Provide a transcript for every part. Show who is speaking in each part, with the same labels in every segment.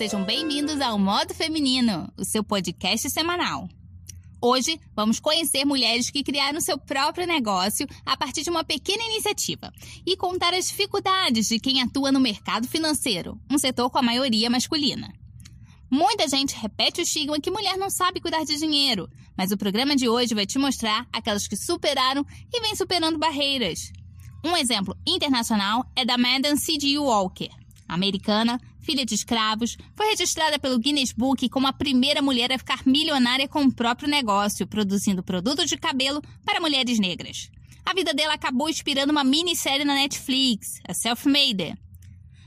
Speaker 1: sejam bem-vindos ao Modo Feminino, o seu podcast semanal. Hoje vamos conhecer mulheres que criaram seu próprio negócio a partir de uma pequena iniciativa e contar as dificuldades de quem atua no mercado financeiro, um setor com a maioria masculina. Muita gente repete o estigma que mulher não sabe cuidar de dinheiro, mas o programa de hoje vai te mostrar aquelas que superaram e vêm superando barreiras. Um exemplo internacional é da Madden C.G. Walker. Americana, filha de escravos, foi registrada pelo Guinness Book como a primeira mulher a ficar milionária com o próprio negócio, produzindo produtos de cabelo para mulheres negras. A vida dela acabou inspirando uma minissérie na Netflix, a Self-Made.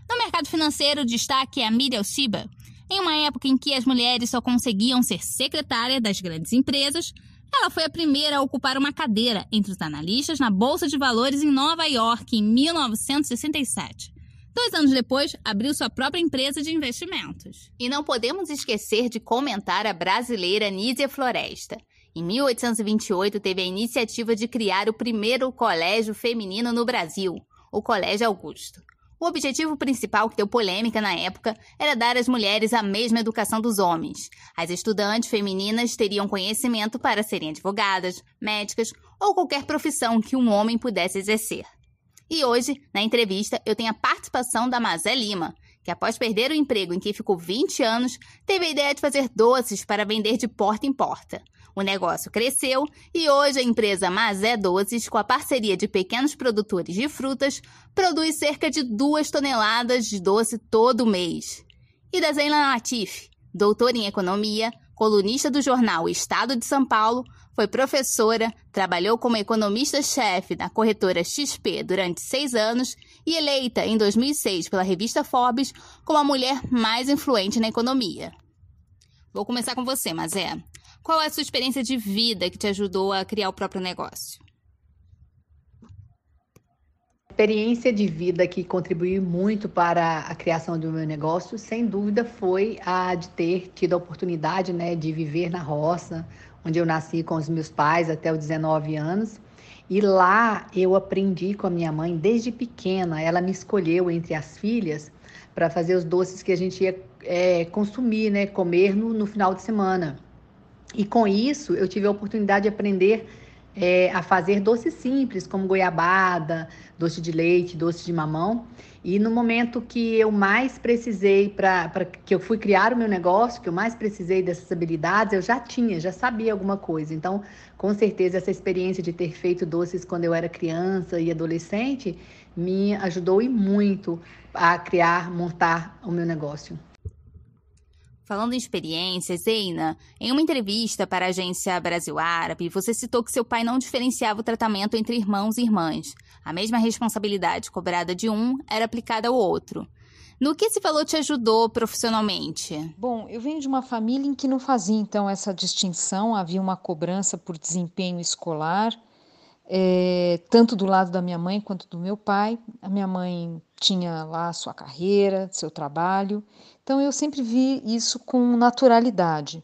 Speaker 1: No mercado financeiro, o destaque é a Miriam Siba, em uma época em que as mulheres só conseguiam ser secretária das grandes empresas, ela foi a primeira a ocupar uma cadeira entre os analistas na Bolsa de Valores em Nova York em 1967. Dois anos depois, abriu sua própria empresa de investimentos. E não podemos esquecer de comentar a brasileira Nízia Floresta. Em 1828, teve a iniciativa de criar o primeiro colégio feminino no Brasil, o Colégio Augusto. O objetivo principal, que deu polêmica na época, era dar às mulheres a mesma educação dos homens. As estudantes femininas teriam conhecimento para serem advogadas, médicas ou qualquer profissão que um homem pudesse exercer. E hoje, na entrevista, eu tenho a participação da Mazé Lima, que após perder o emprego em que ficou 20 anos, teve a ideia de fazer doces para vender de porta em porta. O negócio cresceu e hoje a empresa Mazé Doces, com a parceria de pequenos produtores de frutas, produz cerca de 2 toneladas de doce todo mês. E da Zeina Latif, doutora em economia, colunista do jornal Estado de São Paulo, foi professora, trabalhou como economista-chefe na corretora XP durante seis anos e eleita em 2006 pela revista Forbes como a mulher mais influente na economia. Vou começar com você, Mazé. Qual é a sua experiência de vida que te ajudou a criar o próprio negócio?
Speaker 2: experiência de vida que contribuiu muito para a criação do meu negócio, sem dúvida, foi a de ter tido a oportunidade né, de viver na roça, onde eu nasci com os meus pais até os 19 anos. E lá eu aprendi com a minha mãe desde pequena. Ela me escolheu entre as filhas para fazer os doces que a gente ia é, consumir, né, comer no, no final de semana. E com isso, eu tive a oportunidade de aprender é, a fazer doces simples, como goiabada, doce de leite, doce de mamão. E no momento que eu mais precisei para que eu fui criar o meu negócio, que eu mais precisei dessas habilidades, eu já tinha, já sabia alguma coisa. Então, com certeza, essa experiência de ter feito doces quando eu era criança e adolescente me ajudou e muito a criar, montar o meu negócio.
Speaker 1: Falando em experiências, Eina, em uma entrevista para a agência Brasil Árabe, você citou que seu pai não diferenciava o tratamento entre irmãos e irmãs. A mesma responsabilidade cobrada de um era aplicada ao outro. No que esse valor te ajudou profissionalmente?
Speaker 3: Bom, eu venho de uma família em que não fazia então essa distinção, havia uma cobrança por desempenho escolar, é, tanto do lado da minha mãe quanto do meu pai. A minha mãe tinha lá sua carreira, seu trabalho, então eu sempre vi isso com naturalidade.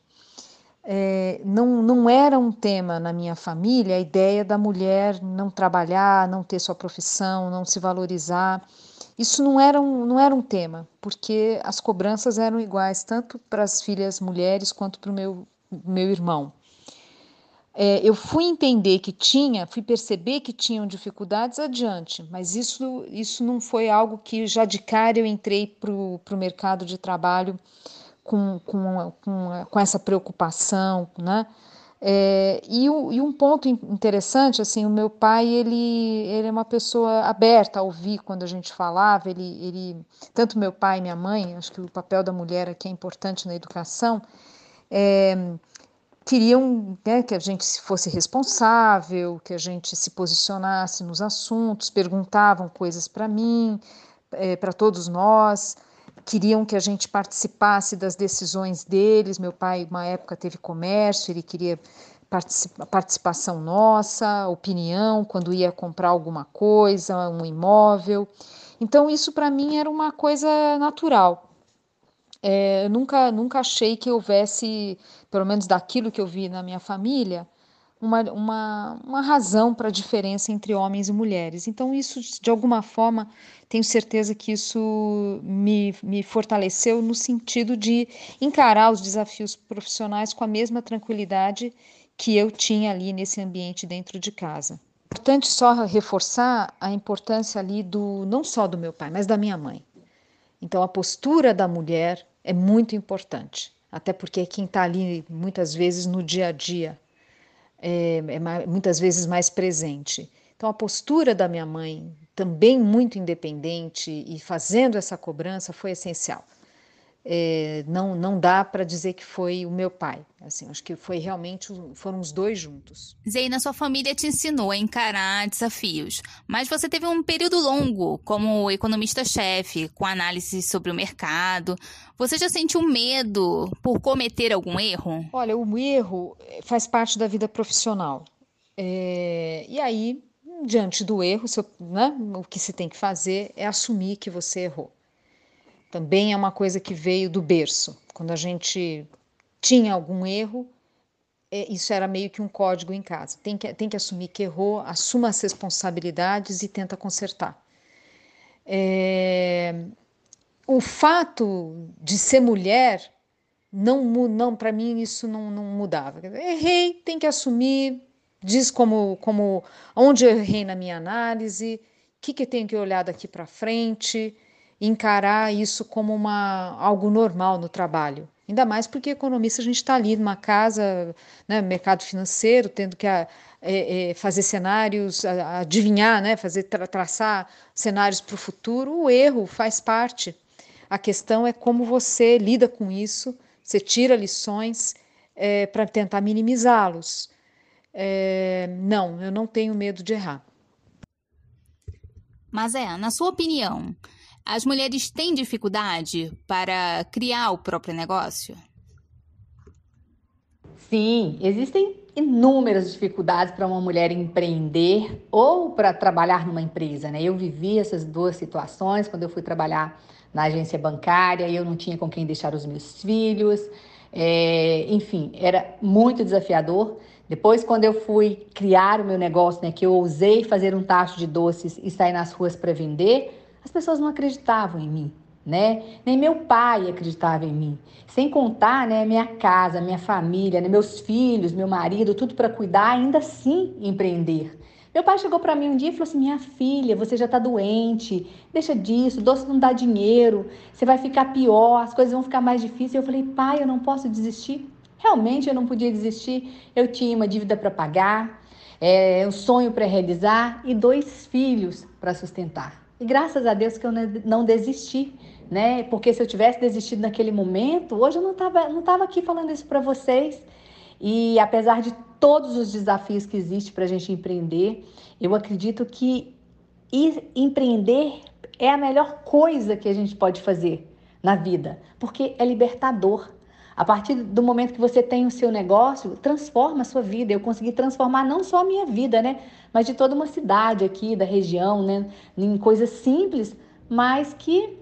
Speaker 3: É, não, não era um tema na minha família a ideia da mulher não trabalhar, não ter sua profissão, não se valorizar. Isso não era um, não era um tema, porque as cobranças eram iguais, tanto para as filhas mulheres quanto para o meu, meu irmão. É, eu fui entender que tinha, fui perceber que tinham dificuldades adiante, mas isso, isso não foi algo que já de cara eu entrei para o mercado de trabalho com, com, com, com essa preocupação, né? É, e, o, e, um ponto interessante, assim, o meu pai, ele, ele é uma pessoa aberta a ouvir quando a gente falava, ele, ele, tanto meu pai e minha mãe, acho que o papel da mulher aqui é importante na educação, é, queriam né, que a gente fosse responsável, que a gente se posicionasse nos assuntos, perguntavam coisas para mim, é, para todos nós, queriam que a gente participasse das decisões deles. Meu pai, uma época, teve comércio, ele queria participação nossa, opinião, quando ia comprar alguma coisa, um imóvel. Então, isso para mim era uma coisa natural. É, nunca, nunca achei que houvesse, pelo menos daquilo que eu vi na minha família, uma, uma, uma razão para a diferença entre homens e mulheres. Então, isso, de alguma forma, tenho certeza que isso me, me fortaleceu no sentido de encarar os desafios profissionais com a mesma tranquilidade que eu tinha ali nesse ambiente dentro de casa. Importante só reforçar a importância ali do não só do meu pai, mas da minha mãe. Então a postura da mulher é muito importante, até porque é quem está ali muitas vezes no dia a dia é, é muitas vezes mais presente. Então a postura da minha mãe, também muito independente e fazendo essa cobrança, foi essencial é, não, não dá para dizer que foi o meu pai. Assim, acho que foi realmente foram os dois juntos.
Speaker 1: Zeina, sua família te ensinou a encarar desafios, mas você teve um período longo como economista-chefe, com análise sobre o mercado. Você já sentiu medo por cometer algum erro?
Speaker 3: Olha, o erro faz parte da vida profissional. É, e aí, diante do erro, né, o que se tem que fazer é assumir que você errou também é uma coisa que veio do berço. Quando a gente tinha algum erro, é, isso era meio que um código em casa. Tem que, tem que assumir que errou, assuma as responsabilidades e tenta consertar. É, o fato de ser mulher não, não para mim isso não, não mudava. Errei, tem que assumir, diz como, como onde eu errei na minha análise, o que, que eu tenho que olhar daqui para frente encarar isso como uma, algo normal no trabalho. Ainda mais porque economista a gente está ali numa casa, né, mercado financeiro, tendo que a, é, é, fazer cenários, a, adivinhar, né, fazer tra traçar cenários para o futuro. O erro faz parte. A questão é como você lida com isso, você tira lições é, para tentar minimizá-los. É, não, eu não tenho medo de errar.
Speaker 1: Mas é, na sua opinião, as mulheres têm dificuldade para criar o próprio negócio?
Speaker 2: Sim, existem inúmeras dificuldades para uma mulher empreender ou para trabalhar numa empresa, né? Eu vivi essas duas situações quando eu fui trabalhar na agência bancária e eu não tinha com quem deixar os meus filhos. É, enfim, era muito desafiador. Depois, quando eu fui criar o meu negócio, né, que eu ousei fazer um tacho de doces e sair nas ruas para vender, as pessoas não acreditavam em mim, né? Nem meu pai acreditava em mim. Sem contar, né, minha casa, minha família, né, meus filhos, meu marido, tudo para cuidar, ainda assim empreender. Meu pai chegou para mim um dia e falou assim: Minha filha, você já está doente, deixa disso, doce não dá dinheiro, você vai ficar pior, as coisas vão ficar mais difíceis. Eu falei: Pai, eu não posso desistir. Realmente eu não podia desistir. Eu tinha uma dívida para pagar, é, um sonho para realizar e dois filhos para sustentar. E graças a Deus que eu não desisti, né? Porque se eu tivesse desistido naquele momento, hoje eu não estava não tava aqui falando isso para vocês. E apesar de todos os desafios que existem para a gente empreender, eu acredito que empreender é a melhor coisa que a gente pode fazer na vida, porque é libertador. A partir do momento que você tem o seu negócio, transforma a sua vida. Eu consegui transformar não só a minha vida, né? Mas de toda uma cidade aqui, da região, né? Em coisas simples, mas que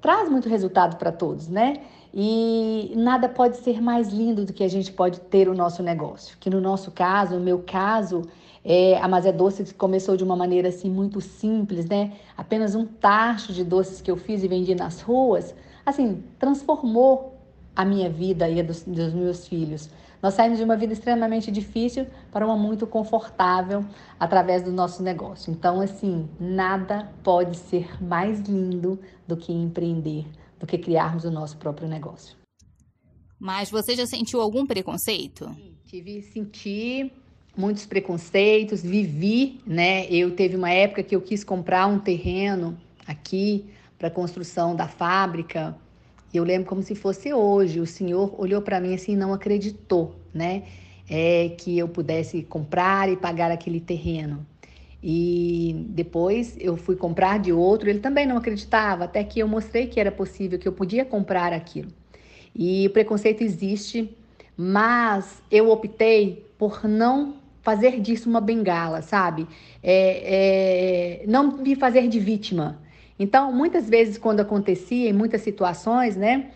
Speaker 2: traz muito resultado para todos, né? E nada pode ser mais lindo do que a gente pode ter o nosso negócio. Que no nosso caso, no meu caso, é, a Mazé Doce começou de uma maneira assim muito simples, né? Apenas um tacho de doces que eu fiz e vendi nas ruas, assim, transformou a minha vida e a dos, dos meus filhos. Nós saímos de uma vida extremamente difícil para uma muito confortável através do nosso negócio. Então, assim, nada pode ser mais lindo do que empreender, do que criarmos o nosso próprio negócio.
Speaker 1: Mas você já sentiu algum preconceito?
Speaker 2: Sim, tive, senti muitos preconceitos, vivi, né? Eu teve uma época que eu quis comprar um terreno aqui para construção da fábrica eu lembro como se fosse hoje. O senhor olhou para mim assim e não acreditou, né? É, que eu pudesse comprar e pagar aquele terreno. E depois eu fui comprar de outro, ele também não acreditava, até que eu mostrei que era possível, que eu podia comprar aquilo. E o preconceito existe, mas eu optei por não fazer disso uma bengala, sabe? É, é, não me fazer de vítima. Então, muitas vezes, quando acontecia, em muitas situações, né,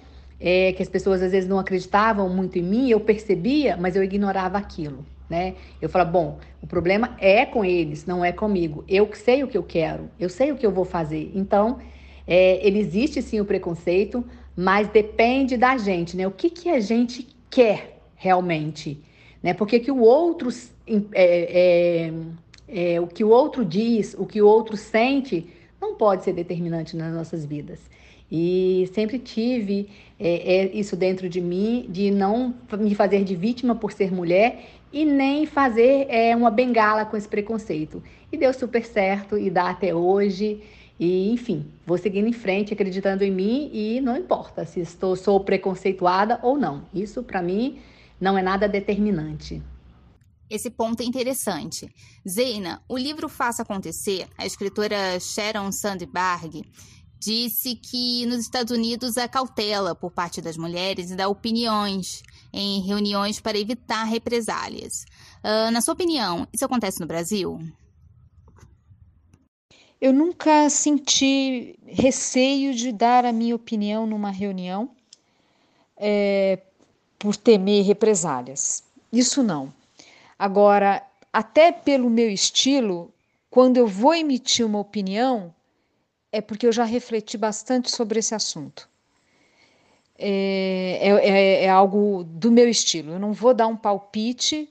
Speaker 2: é, que as pessoas às vezes não acreditavam muito em mim, eu percebia, mas eu ignorava aquilo. Né? Eu falava, bom, o problema é com eles, não é comigo. Eu sei o que eu quero, eu sei o que eu vou fazer. Então, é, ele existe sim o preconceito, mas depende da gente, né? O que, que a gente quer realmente, né? Porque que o outro é, é, é, o que o outro diz, o que o outro sente, não pode ser determinante nas nossas vidas. E sempre tive é, é, isso dentro de mim, de não me fazer de vítima por ser mulher e nem fazer é, uma bengala com esse preconceito. E deu super certo e dá até hoje. E, enfim, vou seguindo em frente, acreditando em mim e não importa se estou, sou preconceituada ou não. Isso, para mim, não é nada determinante.
Speaker 1: Esse ponto é interessante. Zeina, o livro Faça Acontecer, a escritora Sharon Sandberg, disse que nos Estados Unidos há cautela por parte das mulheres e dá opiniões em reuniões para evitar represálias. Uh, na sua opinião, isso acontece no Brasil?
Speaker 3: Eu nunca senti receio de dar a minha opinião numa reunião é, por temer represálias. Isso não. Agora, até pelo meu estilo, quando eu vou emitir uma opinião, é porque eu já refleti bastante sobre esse assunto. É, é, é, é, algo do meu estilo. Eu não vou dar um palpite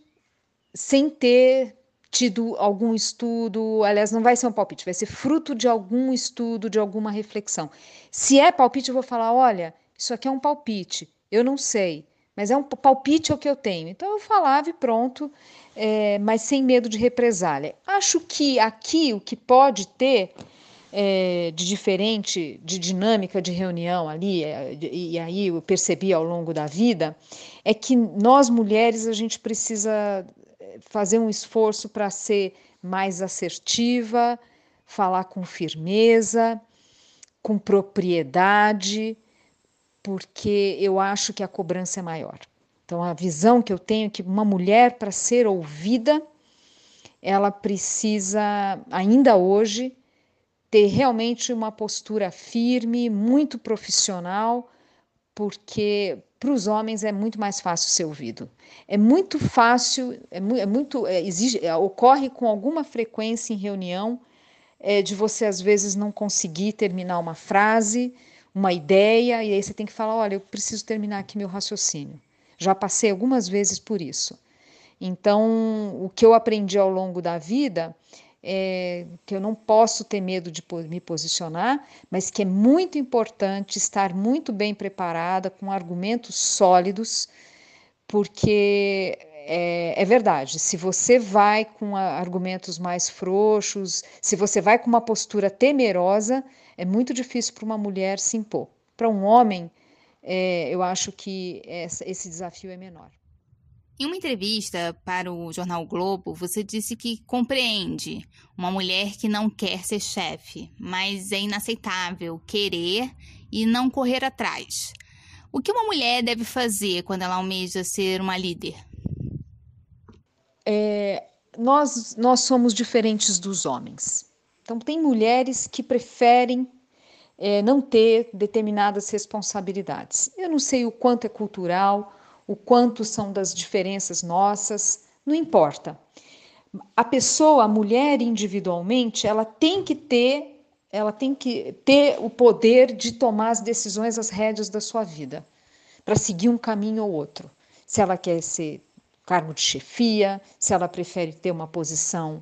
Speaker 3: sem ter tido algum estudo. Aliás, não vai ser um palpite, vai ser fruto de algum estudo, de alguma reflexão. Se é palpite, eu vou falar: olha, isso aqui é um palpite, eu não sei, mas é um palpite é o que eu tenho. Então eu falava e pronto, é, mas sem medo de represália. Acho que aqui o que pode ter é, de diferente, de dinâmica de reunião ali, é, e aí eu percebi ao longo da vida, é que nós mulheres a gente precisa é, fazer um esforço para ser mais assertiva, falar com firmeza, com propriedade, porque eu acho que a cobrança é maior. Então, a visão que eu tenho é que uma mulher, para ser ouvida, ela precisa, ainda hoje, ter realmente uma postura firme, muito profissional, porque para os homens é muito mais fácil ser ouvido. É muito fácil, é, é muito, é, exige, é, ocorre com alguma frequência em reunião é, de você às vezes não conseguir terminar uma frase, uma ideia, e aí você tem que falar: olha, eu preciso terminar aqui meu raciocínio. Já passei algumas vezes por isso. Então, o que eu aprendi ao longo da vida é que eu não posso ter medo de me posicionar, mas que é muito importante estar muito bem preparada, com argumentos sólidos, porque é, é, verdade, se você vai com argumentos mais frouxos, se você vai com uma postura temerosa, é muito difícil para uma mulher se impor. Para um homem, é, eu acho que essa, esse desafio é menor.
Speaker 1: Em uma entrevista para o jornal Globo, você disse que compreende uma mulher que não quer ser chefe, mas é inaceitável querer e não correr atrás. O que uma mulher deve fazer quando ela almeja ser uma líder?
Speaker 3: É, nós, nós somos diferentes dos homens. Então, tem mulheres que preferem é, não ter determinadas responsabilidades. Eu não sei o quanto é cultural, o quanto são das diferenças nossas, não importa. A pessoa, a mulher individualmente, ela tem que ter, ela tem que ter o poder de tomar as decisões, as rédeas da sua vida, para seguir um caminho ou outro. Se ela quer ser cargo de chefia, se ela prefere ter uma posição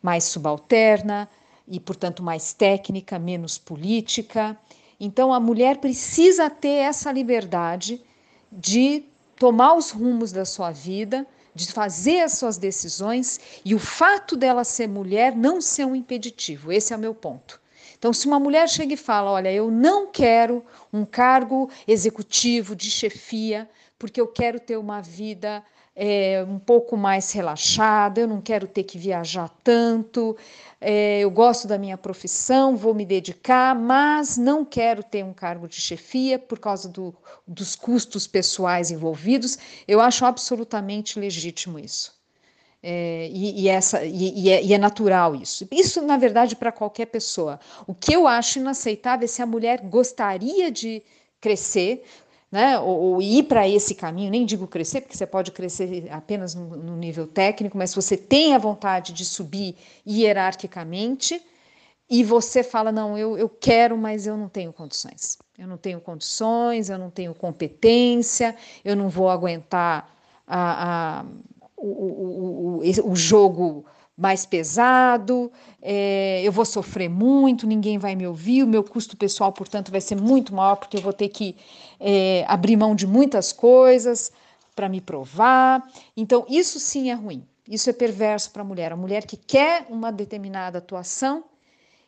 Speaker 3: mais subalterna, e, portanto, mais técnica, menos política. Então, a mulher precisa ter essa liberdade de tomar os rumos da sua vida, de fazer as suas decisões e o fato dela ser mulher não ser um impeditivo. Esse é o meu ponto. Então, se uma mulher chega e fala: Olha, eu não quero um cargo executivo de chefia, porque eu quero ter uma vida é, um pouco mais relaxada, eu não quero ter que viajar tanto, é, eu gosto da minha profissão, vou me dedicar, mas não quero ter um cargo de chefia por causa do, dos custos pessoais envolvidos. Eu acho absolutamente legítimo isso. É, e, e, essa, e, e, é, e, é, natural isso. Isso, na verdade, para qualquer pessoa. O que eu acho inaceitável é se a mulher gostaria de crescer, né, ou, ou ir para esse caminho, nem digo crescer, porque você pode crescer apenas no, no nível técnico, mas se você tem a vontade de subir hierarquicamente e você fala, não, eu, eu quero, mas eu não tenho condições. Eu não tenho condições, eu não tenho competência, eu não vou aguentar a, a, o, o, o, o jogo mais pesado, é, eu vou sofrer muito, ninguém vai me ouvir, o meu custo pessoal, portanto, vai ser muito maior, porque eu vou ter que é, abrir mão de muitas coisas para me provar. Então, isso sim é ruim, isso é perverso para a mulher. A mulher que quer uma determinada atuação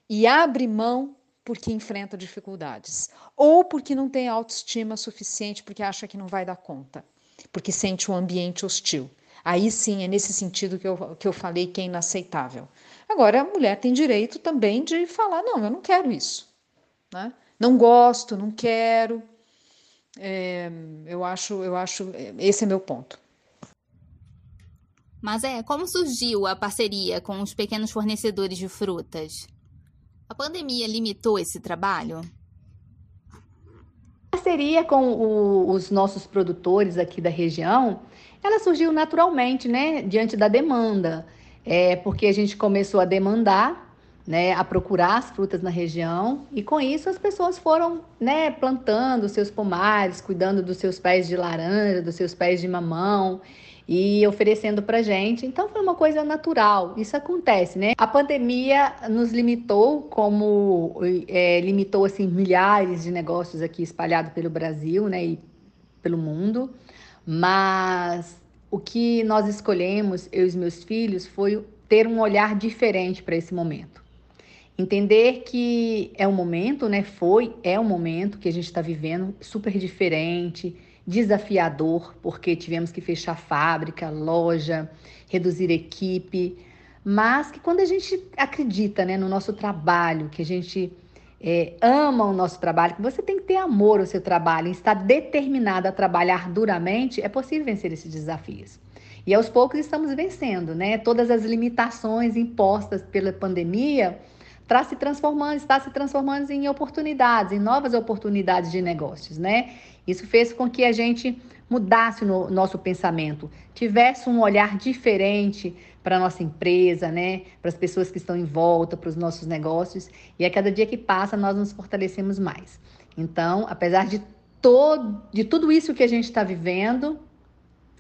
Speaker 3: e abre mão porque enfrenta dificuldades, ou porque não tem autoestima suficiente, porque acha que não vai dar conta, porque sente um ambiente hostil. Aí sim, é nesse sentido que eu, que eu falei que é inaceitável. Agora, a mulher tem direito também de falar: não, eu não quero isso. Né? Não gosto, não quero. É, eu acho, eu acho, esse é meu ponto.
Speaker 1: Mas é, como surgiu a parceria com os pequenos fornecedores de frutas? A pandemia limitou esse trabalho?
Speaker 2: A parceria com o, os nossos produtores aqui da região ela surgiu naturalmente, né, diante da demanda, é, porque a gente começou a demandar, né, a procurar as frutas na região e com isso as pessoas foram, né, plantando seus pomares, cuidando dos seus pés de laranja, dos seus pés de mamão e oferecendo para gente. Então foi uma coisa natural. Isso acontece, né? A pandemia nos limitou, como é, limitou assim milhares de negócios aqui espalhados pelo Brasil, né, e pelo mundo. Mas o que nós escolhemos, eu e os meus filhos, foi ter um olhar diferente para esse momento. Entender que é um momento, né? Foi, é um momento que a gente está vivendo super diferente, desafiador, porque tivemos que fechar fábrica, loja, reduzir equipe, mas que quando a gente acredita né, no nosso trabalho, que a gente é, ama o nosso trabalho, que você tem que ter amor ao seu trabalho e estar determinado a trabalhar duramente, é possível vencer esses desafios. E aos poucos estamos vencendo, né? Todas as limitações impostas pela pandemia está se transformando, está se transformando em oportunidades, em novas oportunidades de negócios, né? Isso fez com que a gente mudasse o nosso pensamento, tivesse um olhar diferente para a nossa empresa, né? Para as pessoas que estão em volta, para os nossos negócios. E a cada dia que passa, nós nos fortalecemos mais. Então, apesar de, todo, de tudo isso que a gente está vivendo,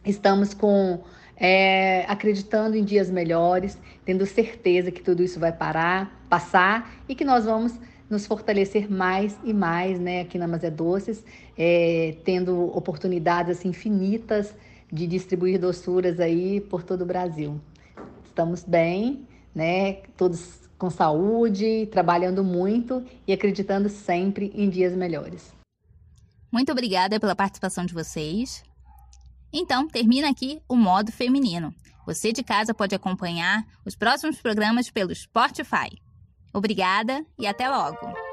Speaker 2: estamos com é, acreditando em dias melhores, tendo certeza que tudo isso vai parar, passar e que nós vamos nos fortalecer mais e mais, né, aqui na Mazé Doces, é, tendo oportunidades assim, infinitas de distribuir doçuras aí por todo o Brasil estamos bem, né? Todos com saúde, trabalhando muito e acreditando sempre em dias melhores.
Speaker 1: Muito obrigada pela participação de vocês. Então, termina aqui o modo feminino. Você de casa pode acompanhar os próximos programas pelo Spotify. Obrigada e até logo!